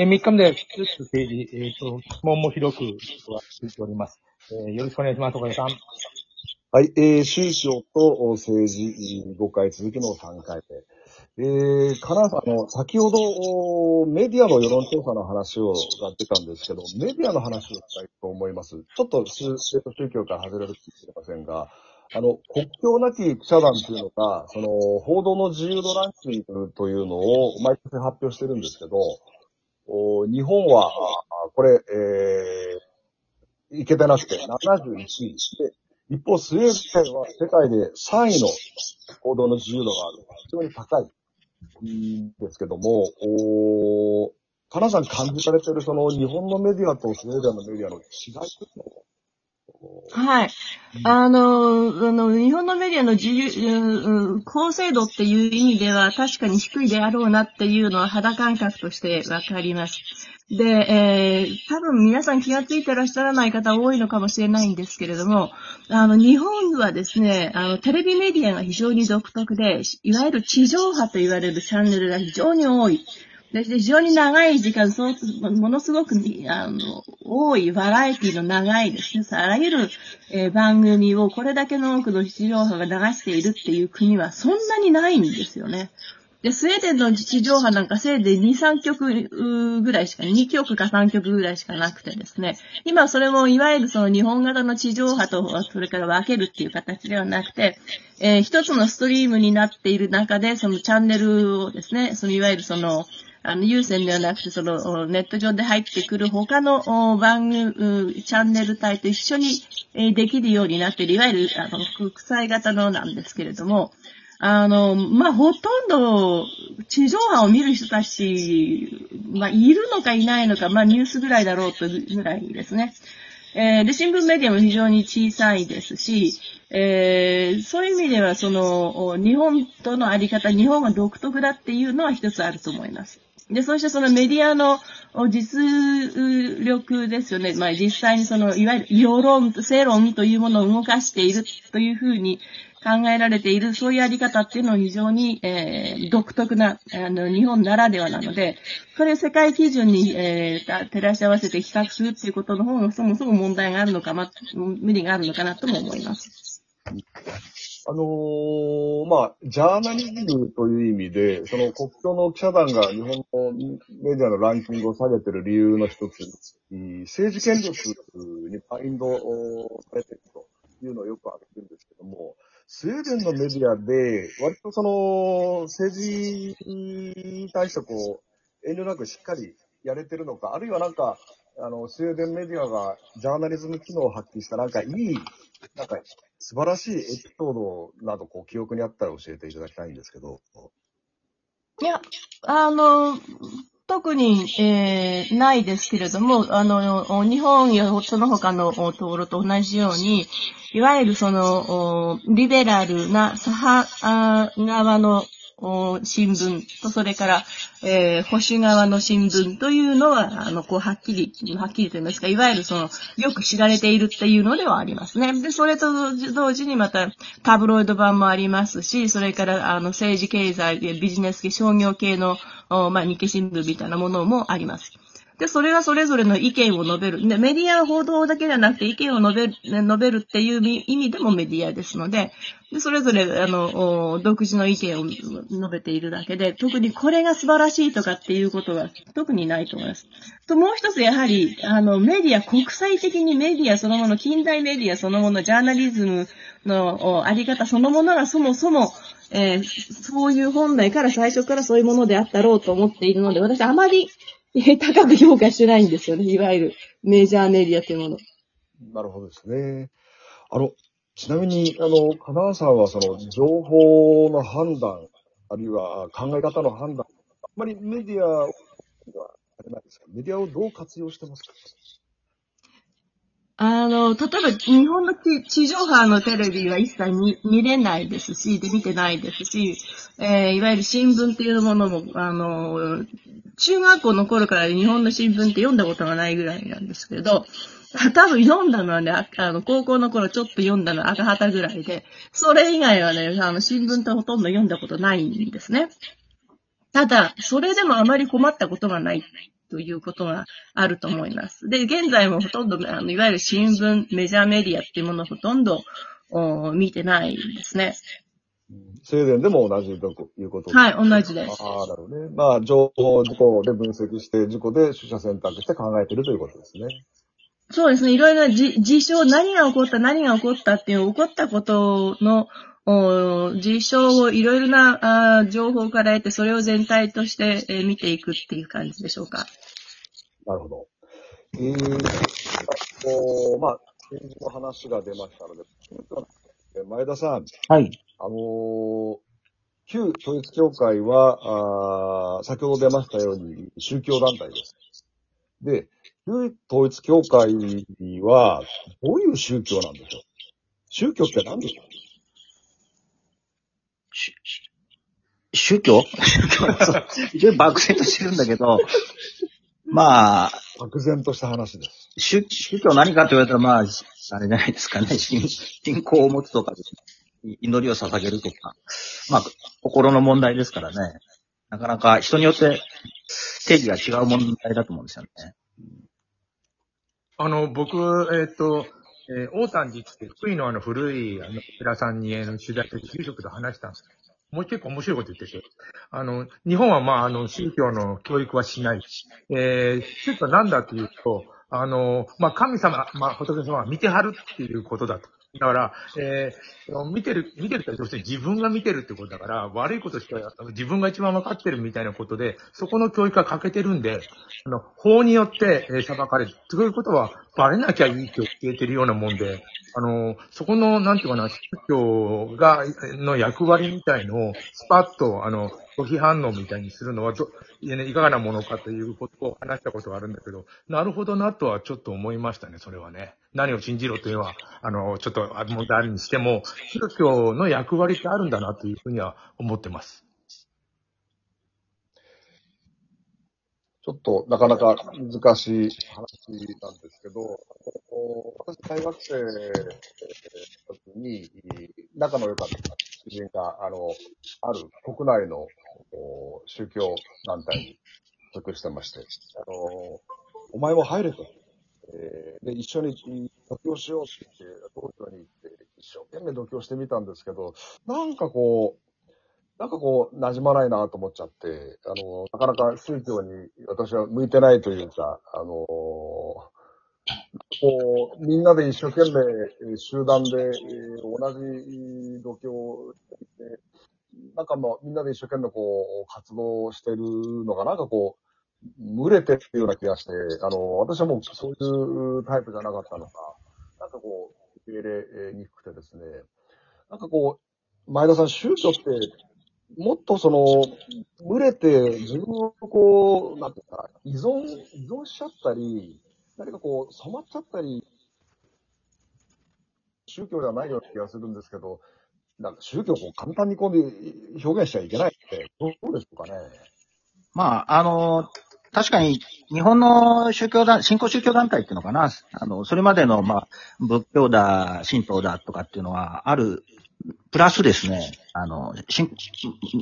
えー、3日目で、政治、えっ、ー、と、質問も広く、続いております。えー、よろしくお願いします、岡田さん。はい、えー、宗教と政治5回続きの3回目。えー、金さん、あの、先ほど、メディアの世論調査の話をが出たんですけど、メディアの話をしたいと思います。ちょっと宗教から外れるかもしれませんが、あの、国境なき記者団というのが、その、報道の自由度ランキングというのを毎年発表してるんですけど、お日本は、これ、えー、いけてなくて71位で、一方、スウェーデンは世界で3位の報道の自由度がある。非常に高いんですけども、おかなさん感じられてるその日本のメディアとスウェーデンのメディアの違いというのをはい。あの、あの、日本のメディアの自由、公正度っていう意味では確かに低いであろうなっていうのは肌感覚としてわかります。で、えー、多分皆さん気がついてらっしゃらない方多いのかもしれないんですけれども、あの、日本はですね、あの、テレビメディアが非常に独特で、いわゆる地上波と言われるチャンネルが非常に多い。で非常に長い時間、そう、ものすごく、あの、多いバラエティの長いですね。あらゆる、えー、番組をこれだけの多くの地上波が流しているっていう国はそんなにないんですよね。で、スウェーデンの地上波なんかせいで2、3曲ぐらいしか、2曲か3曲ぐらいしかなくてですね、今それもいわゆるその日本型の地上波とそれから分けるっていう形ではなくて、えー、一つのストリームになっている中で、そのチャンネルをですね、そのいわゆるその、あの、有線ではなくて、その、ネット上で入ってくる他の番組、チャンネル帯と一緒にできるようになっている、いわゆる、あの、国際型のなんですけれども、あの、まあ、ほとんど、地上波を見る人たち、まあ、いるのかいないのか、まあ、ニュースぐらいだろうというぐらいですね。えー、で、新聞メディアも非常に小さいですし、えー、そういう意味では、その、日本とのあり方、日本が独特だっていうのは一つあると思います。で、そしてそのメディアの実力ですよね。まあ実際にその、いわゆる世論、世論というものを動かしているというふうに考えられている、そういうやり方っていうのは非常に、えー、独特な、あの、日本ならではなので、それを世界基準に、えー、照らし合わせて比較するっていうことの方がそもそも問題があるのか、ま、無理があるのかなとも思います。あのー、まあ、ジャーナリズムという意味で、その国境の記者団が日本のメディアのランキングを下げてる理由の一つ、政治権力にパインドされているというのをよく挙げてるんですけども、スウェーデンのメディアで、割とその、政治に対してこう、遠慮なくしっかりやれてるのか、あるいはなんか、あの、スウェーデンメディアがジャーナリズム機能を発揮したなんかいい、なんか素晴らしいエピソードなど、こう、記憶にあったら教えていただきたいんですけど。いや、あの、特に、えー、ないですけれども、あの、日本やその他のところと同じように、いわゆるその、リベラルな左派側の新聞と、それから、えー、保守側の新聞というのは、あの、こう、はっきり、はっきりと言いますか、いわゆるその、よく知られているっていうのではありますね。で、それと同時にまた、タブロイド版もありますし、それから、あの、政治経済、ビジネス系、商業系の、まあ、日経新聞みたいなものもあります。で、それがそれぞれの意見を述べる。で、メディア報道だけではなくて意見を述べる、述べるっていう意味でもメディアですので、でそれぞれ、あの、独自の意見を述べているだけで、特にこれが素晴らしいとかっていうことは特にないと思います。と、もう一つやはり、あの、メディア、国際的にメディアそのもの、近代メディアそのもの、ジャーナリズムのあり方そのものがそもそも、えー、そういう本来から最初からそういうものであったろうと思っているので、私あまり 高く評価してないんですよね。いわゆるメジャーメディアというもの。なるほどですね。あの、ちなみに、あの、金沢さんはその情報の判断、あるいは考え方の判断、あんまりメディアはメディアをどう活用してますか？の、例えば日本の地上波のテレビは一切見れないですし、で見てないですし、えー、いわゆる新聞っていうものも、あの、中学校の頃から日本の新聞って読んだことがないぐらいなんですけど、多分読んだのはね、あの、高校の頃ちょっと読んだのは赤旗ぐらいで、それ以外はね、あの、新聞ってほとんど読んだことないんですね。ただ、それでもあまり困ったことがないということがあると思います。で、現在もほとんど、あのいわゆる新聞、メジャーメディアっていうものをほとんど見てないですね。静電でも同じということはい、同じです。ああ、なるほどね。まあ、情報事故で分析して、事故で取捨選択して考えているということですね。そうですね。いろいろな事象、何が起こった、何が起こったっていう、起こったことの、事象をいろいろなあ情報から得て、それを全体として、えー、見ていくっていう感じでしょうか。なるほど。えー、まあ、政治の話が出ましたので、前田さん。はい。あのー、旧統一教会は、あ先ほど出ましたように宗教団体です。で、旧統一教会は、どういう宗教なんでしょう？宗教って何でしょう？宗教？宗教非常に漠然としてるんだけど、まあ。漠然とした話です。宗宗教何かって言われたら、まあ、あれじゃないですかね。信信仰を持つとか、祈りを捧げるとか。まあ、心の問題ですからね。なかなか人によって定義が違う問題だと思うんですよね。あの、僕、えっ、ー、と、えー、大丹寺って福井のあの古いあの寺さんに、あの取材して住職と話したんですもう結構面白いこと言ってて、あの、日本はまあ、あの、宗教の教育はしないし。えー、宗教なんだっていうと、あの、まあ、神様、まあ、仏様は見てはるっていうことだと。だから、えー、見てる、見てるって要するに自分が見てるってことだから、悪いことしか自分が一番分かってるみたいなことで、そこの教育が欠けてるんで、あの、法によって、えー、裁かれる。ということは、バレなきゃいいって教えてるようなもんで、あの、そこの、なんていうかな、宗教が、の役割みたいのを、スパッと、あの、拒否反応みたいにするのはど、いかがなものかということを話したことがあるんだけど、なるほどなとはちょっと思いましたね、それはね。何を信じろというのは、あの、ちょっと問題あるにしても、宗教の役割ってあるんだなというふうには思ってます。ちょっとなかなか難しい話なんですけど、私、大学生の時に、仲の良かった知人が、あの、ある国内の宗教団体に属してまして、あの、お前も入れと。えー、で、一緒に度胸しようって言って、東京に行って、一生懸命度胸してみたんですけど、なんかこう、なんかこう、馴染まないなと思っちゃって、あの、なかなか宗教に私は向いてないというか、あの、こう、みんなで一生懸命、集団で、えー、同じ度胸を、なんかもうみんなで一生懸命こう、活動してるのが、なんかこう、群れてるような気がして、あの、私はもうそういうタイプじゃなかったのか、なんかこう、受け入れにくくてですね、なんかこう、前田さん、宗教ってもっとその、群れて自分をこう、なんていうか、依存、依存しちゃったり、何かこう、染まっちゃったり、宗教ではないような気がするんですけど、なんか宗教を簡単にこう表現しちゃいけないって、どうでしょうかね。まあ、あの、確かに日本の宗教団、信仰宗教団体っていうのかな、あの、それまでの、まあ、仏教だ、神道だとかっていうのはあるプラスですね、あの、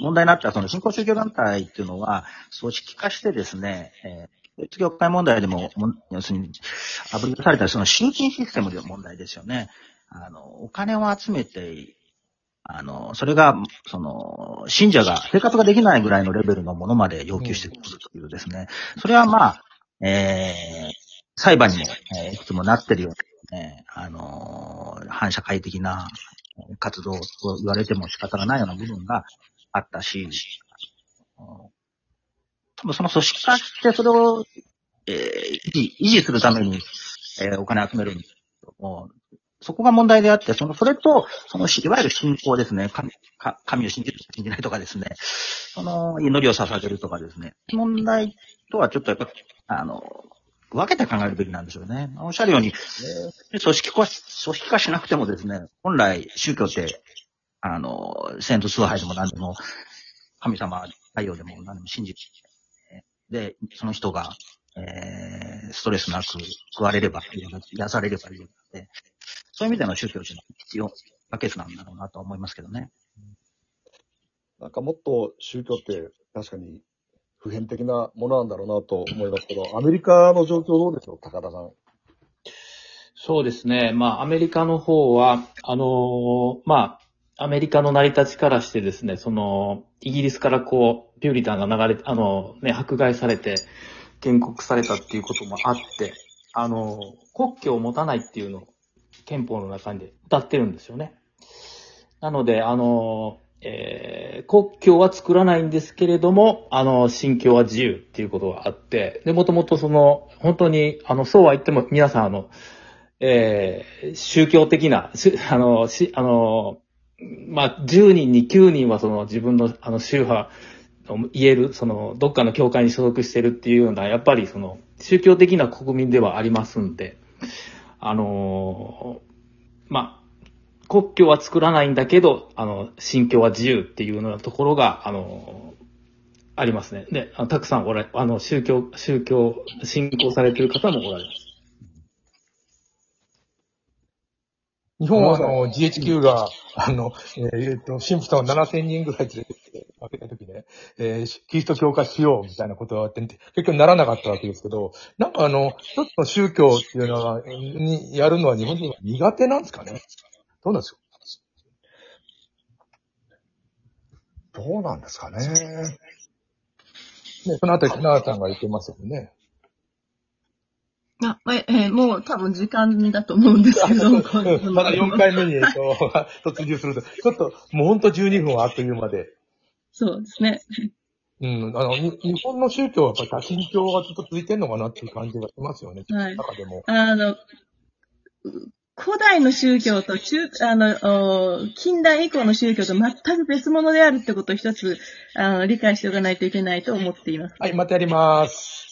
問題になったその新興宗教団体っていうのは、組織化してですね、えー、統一教会問題でも、要するに、あぶり出されたその集金システムでの問題ですよね。あの、お金を集めて、あの、それが、その、信者が、生活ができないぐらいのレベルのものまで要求してくるというですね。それはまあ、えー、裁判にも、えー、いくつもなってるような、ね、あの、反社会的な、活動と言われても仕方がないような部分があったし、多分その組織化してそれを、えー、維持、するために、えー、お金集めるんですけども、そこが問題であって、その、それと、その、いわゆる信仰ですね。神、神を信じる、信じないとかですね。その、祈りを捧げるとかですね。問題とはちょっとやっぱ、あの、分けて考えるべきなんでしょうね。おっしゃるように、組織化、組織化しなくてもですね、本来宗教って、あの、先祖崇拝でも何でも、神様、太陽でも何でも信じて、で、その人が、えー、ストレスなく食われれば癒されればいいので、そういう意味での宗教というのは必要不可欠なんだろうなと思いますけどね。なんかもっと宗教って確かに普遍的なものなんだろうなと思いますけど、アメリカの状況どうでしょう、高田さん。そうですね。まあ、アメリカの方は、あのまあ、アメリカの成り立ちからしてですね、その、イギリスからこう、ピューリタンが流れ、あの、ね、迫害されて、建国されたっていうこともあって、あの、国境を持たないっていうのを、憲法の中で歌ってるんですよね。なので、あの、えー国境は作らないんですけれども、あの、信教は自由っていうことがあって、で、もともとその、本当に、あの、そうは言っても皆さん、あの、えー宗教的な、あの、し、あの、まあ、10人に9人はその自分の、あの、宗派言える、その、どっかの教会に所属してるっていうような、やっぱりその、宗教的な国民ではありますんで、あの、まあ、国境は作らないんだけど、あの、信教は自由っていうようなところが、あの、ありますね。で、たくさんおられ、あの、宗教、宗教、信仰されてる方もおられます。日本はあの、GHQ が、あの、えーえーと、神父さんを7000人ぐらい連れてきて、開けた時ね、えーキリスト教化しようみたいなことがあって、結局ならなかったわけですけど、なんかあの、一つの宗教っていうのは、にやるのは日本人は苦手なんですかね？どうなんですか？どうなんですかね？ね、そのあたり、木永さんが言ってますよね。あ、え、えもう多分時間だと思うんですけど。う んまだ4回目に、えっと、突入すると、ちょっと、もうほんと12分はあっという間で。そうですね。うん、あの、に日本の宗教はやっぱり多神教がずっと続いてるのかなっていう感じがしますよね。はい中でも。あの、古代の宗教と中、あの、近代以降の宗教と全く別物であるってことを一つ、あの、理解しておかないといけないと思っています。はい、またやります。